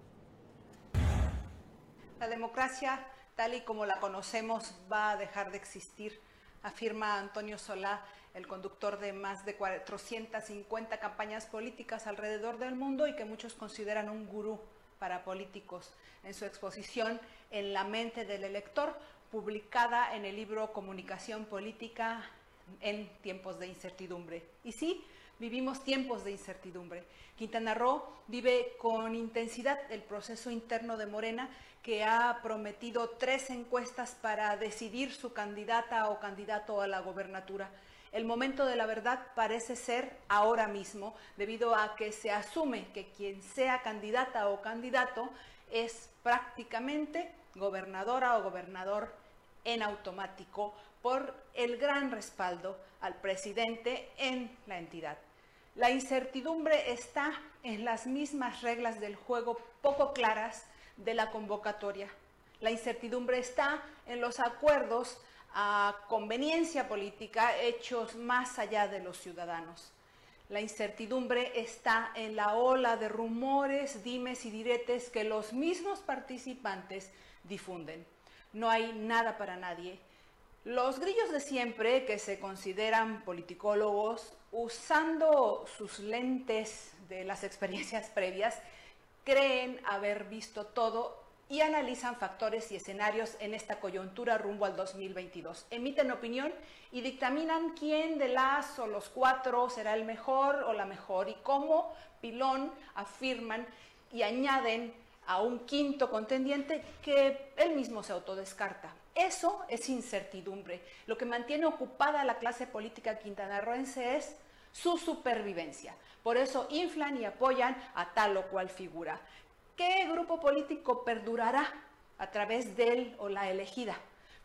La democracia, tal y como la conocemos, va a dejar de existir, afirma Antonio Solá, el conductor de más de 450 campañas políticas alrededor del mundo y que muchos consideran un gurú para políticos. En su exposición En la mente del elector, publicada en el libro Comunicación Política en tiempos de incertidumbre. Y sí, vivimos tiempos de incertidumbre. Quintana Roo vive con intensidad el proceso interno de Morena que ha prometido tres encuestas para decidir su candidata o candidato a la gobernatura. El momento de la verdad parece ser ahora mismo, debido a que se asume que quien sea candidata o candidato es prácticamente gobernadora o gobernador en automático por el gran respaldo al presidente en la entidad. La incertidumbre está en las mismas reglas del juego poco claras de la convocatoria. La incertidumbre está en los acuerdos a conveniencia política hechos más allá de los ciudadanos. La incertidumbre está en la ola de rumores, dimes y diretes que los mismos participantes difunden. No hay nada para nadie. Los grillos de siempre, que se consideran politicólogos, usando sus lentes de las experiencias previas, creen haber visto todo y analizan factores y escenarios en esta coyuntura rumbo al 2022. Emiten opinión y dictaminan quién de las o los cuatro será el mejor o la mejor y cómo Pilón afirman y añaden a un quinto contendiente que él mismo se autodescarta. Eso es incertidumbre. Lo que mantiene ocupada la clase política quintanarroense es su supervivencia. Por eso inflan y apoyan a tal o cual figura. ¿Qué grupo político perdurará a través de él o la elegida?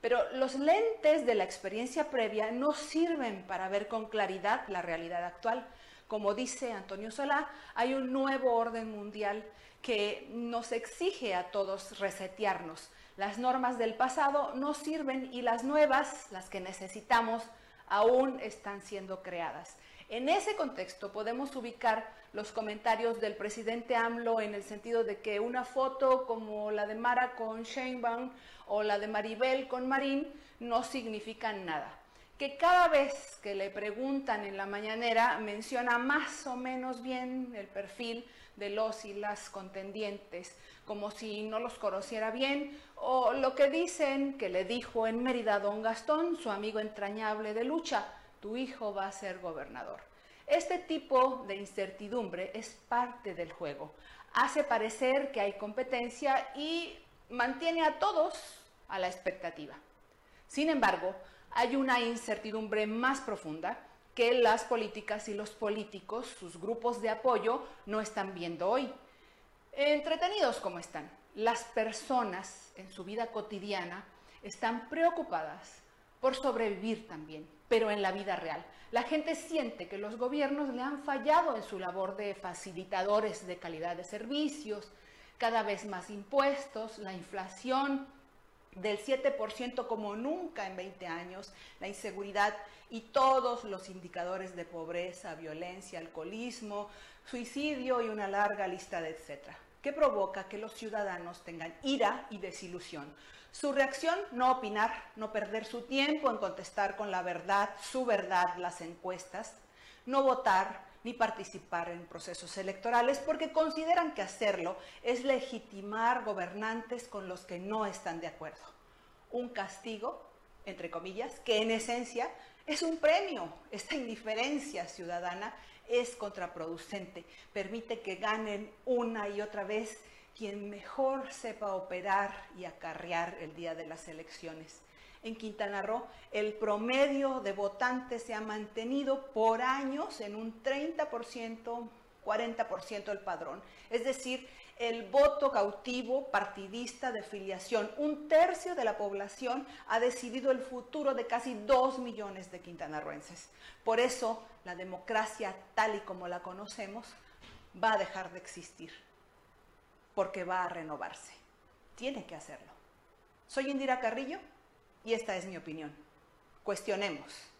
Pero los lentes de la experiencia previa no sirven para ver con claridad la realidad actual. Como dice Antonio Solá, hay un nuevo orden mundial que nos exige a todos resetearnos. Las normas del pasado no sirven y las nuevas, las que necesitamos, aún están siendo creadas. En ese contexto podemos ubicar los comentarios del presidente AMLO en el sentido de que una foto como la de Mara con Sheinbaum o la de Maribel con Marín no significan nada. Que cada vez que le preguntan en la mañanera menciona más o menos bien el perfil de los y las contendientes, como si no los conociera bien, o lo que dicen que le dijo en Mérida don Gastón, su amigo entrañable de lucha, tu hijo va a ser gobernador. Este tipo de incertidumbre es parte del juego. Hace parecer que hay competencia y mantiene a todos a la expectativa. Sin embargo, hay una incertidumbre más profunda que las políticas y los políticos, sus grupos de apoyo, no están viendo hoy. Entretenidos como están, las personas en su vida cotidiana están preocupadas por sobrevivir también, pero en la vida real. La gente siente que los gobiernos le han fallado en su labor de facilitadores de calidad de servicios, cada vez más impuestos, la inflación del 7% como nunca en 20 años, la inseguridad y todos los indicadores de pobreza, violencia, alcoholismo, suicidio y una larga lista de etcétera, que provoca que los ciudadanos tengan ira y desilusión, su reacción, no opinar, no perder su tiempo en contestar con la verdad, su verdad, las encuestas, no votar ni participar en procesos electorales porque consideran que hacerlo es legitimar gobernantes con los que no están de acuerdo. Un castigo, entre comillas, que en esencia es un premio. Esta indiferencia ciudadana es contraproducente, permite que ganen una y otra vez quien mejor sepa operar y acarrear el día de las elecciones. En Quintana Roo, el promedio de votantes se ha mantenido por años en un 30%, 40% del padrón. Es decir, el voto cautivo partidista de filiación. Un tercio de la población ha decidido el futuro de casi dos millones de quintanarruenses. Por eso, la democracia tal y como la conocemos va a dejar de existir porque va a renovarse. Tiene que hacerlo. Soy Indira Carrillo y esta es mi opinión. Cuestionemos.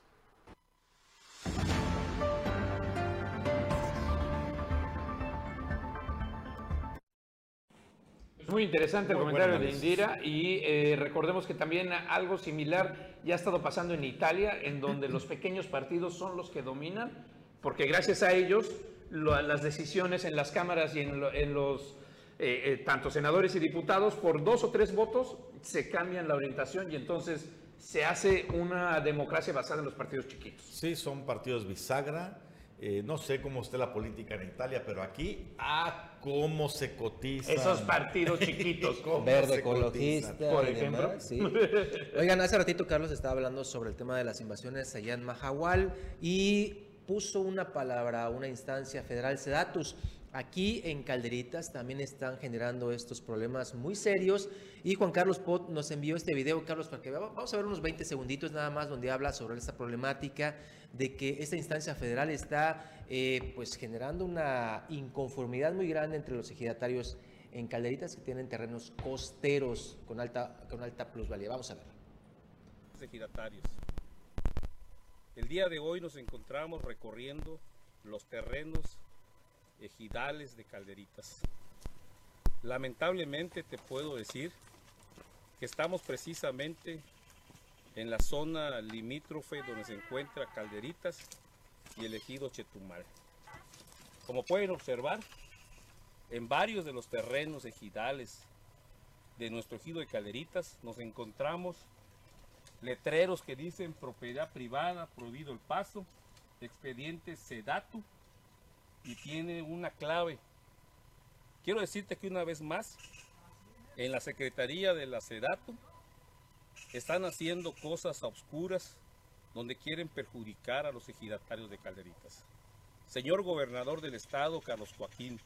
Es muy interesante el comentario de Indira y eh, recordemos que también algo similar ya ha estado pasando en Italia, en donde los pequeños partidos son los que dominan, porque gracias a ellos las decisiones en las cámaras y en los eh, eh, tanto senadores y diputados, por dos o tres votos se cambian la orientación y entonces se hace una democracia basada en los partidos chiquitos. Sí, son partidos bisagra. Eh, no sé cómo esté la política en Italia, pero aquí, ah, cómo se cotizan. Esos partidos chiquitos. Verde ecologista. Por ejemplo. Oigan, hace ratito Carlos estaba hablando sobre el tema de las invasiones allá en Mahahual y puso una palabra, una instancia federal, Sedatus. Aquí en Calderitas también están generando estos problemas muy serios y Juan Carlos Pot nos envió este video, Carlos, para que vamos a ver unos 20 segunditos nada más donde habla sobre esta problemática de que esta instancia federal está eh, pues generando una inconformidad muy grande entre los ejidatarios en Calderitas que tienen terrenos costeros con alta, con alta plusvalía. Vamos a ver. Ejidatarios. El día de hoy nos encontramos recorriendo los terrenos ejidales de Calderitas. Lamentablemente te puedo decir que estamos precisamente en la zona limítrofe donde se encuentra Calderitas y el ejido Chetumal. Como pueden observar, en varios de los terrenos ejidales de nuestro ejido de Calderitas nos encontramos letreros que dicen propiedad privada, prohibido el paso, expediente Sedatu y tiene una clave. Quiero decirte que una vez más, en la Secretaría de la Sedatu están haciendo cosas obscuras donde quieren perjudicar a los ejidatarios de Calderitas. Señor gobernador del estado, Carlos Joaquín,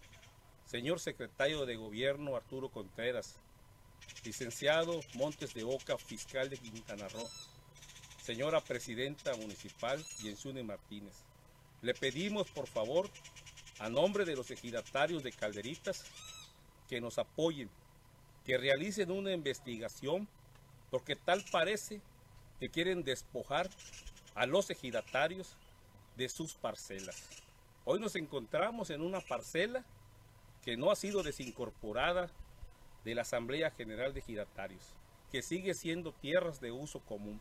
señor secretario de gobierno, Arturo Contreras, licenciado Montes de Oca, fiscal de Quintana Roo, señora presidenta municipal Yensune Martínez, le pedimos por favor, a nombre de los ejidatarios de Calderitas, que nos apoyen, que realicen una investigación, porque tal parece que quieren despojar a los ejidatarios de sus parcelas. Hoy nos encontramos en una parcela que no ha sido desincorporada de la Asamblea General de Ejidatarios, que sigue siendo tierras de uso común.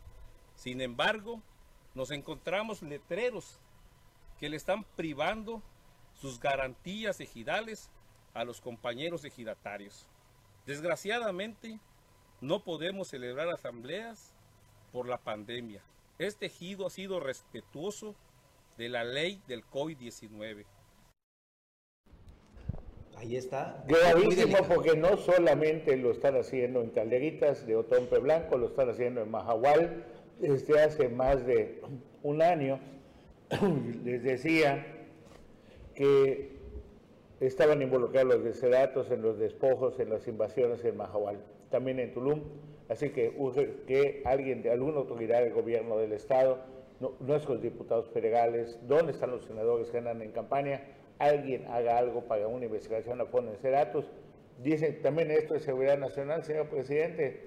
Sin embargo, nos encontramos letreros que le están privando sus garantías ejidales a los compañeros ejidatarios. Desgraciadamente, no podemos celebrar asambleas por la pandemia. Este ejido ha sido respetuoso de la ley del COVID-19. Ahí está. Gravísimo porque no solamente lo están haciendo en Calderitas de Otompe Blanco, lo están haciendo en Mahahual desde hace más de un año. Les decía que estaban involucrados los deseratos en los despojos, en las invasiones en Mahahual, también en Tulum. Así que urge que alguien de alguna autoridad del gobierno del Estado, no, nuestros diputados federales, ¿dónde están los senadores que andan en campaña? Alguien haga algo para una investigación a fondo en Ceratos. Dicen también esto de seguridad nacional, señor presidente,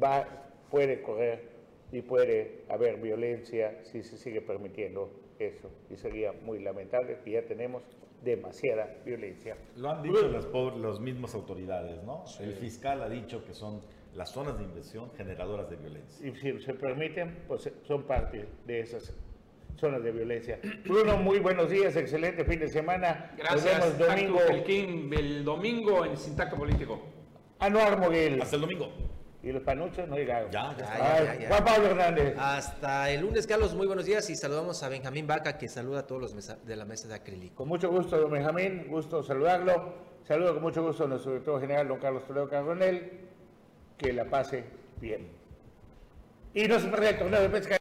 va, puede correr y puede haber violencia si se sigue permitiendo eso. Y sería muy lamentable que ya tenemos demasiada violencia. Lo han dicho las los mismas autoridades, ¿no? El fiscal ha dicho que son las zonas de inversión generadoras de violencia. Y si se permiten, pues son parte de esas zonas de violencia. Bruno, muy buenos días, excelente fin de semana. Gracias. Nos vemos domingo. El domingo en Sintacto Político. Anuar Moguel. Hasta el domingo. Y los panuchos no llegaron. Ya, ya Ya, ya, Ay, ya, ya. Juan Pablo Hernández. Hasta el lunes, Carlos, muy buenos días y saludamos a Benjamín Vaca que saluda a todos los mesa- de la mesa de acrílico. Con mucho gusto, don Benjamín, gusto saludarlo. Saludo con mucho gusto a nuestro director general, don Carlos Toledo Carbonel. Que la pase bien. Y no se pierda el torneo de pesca.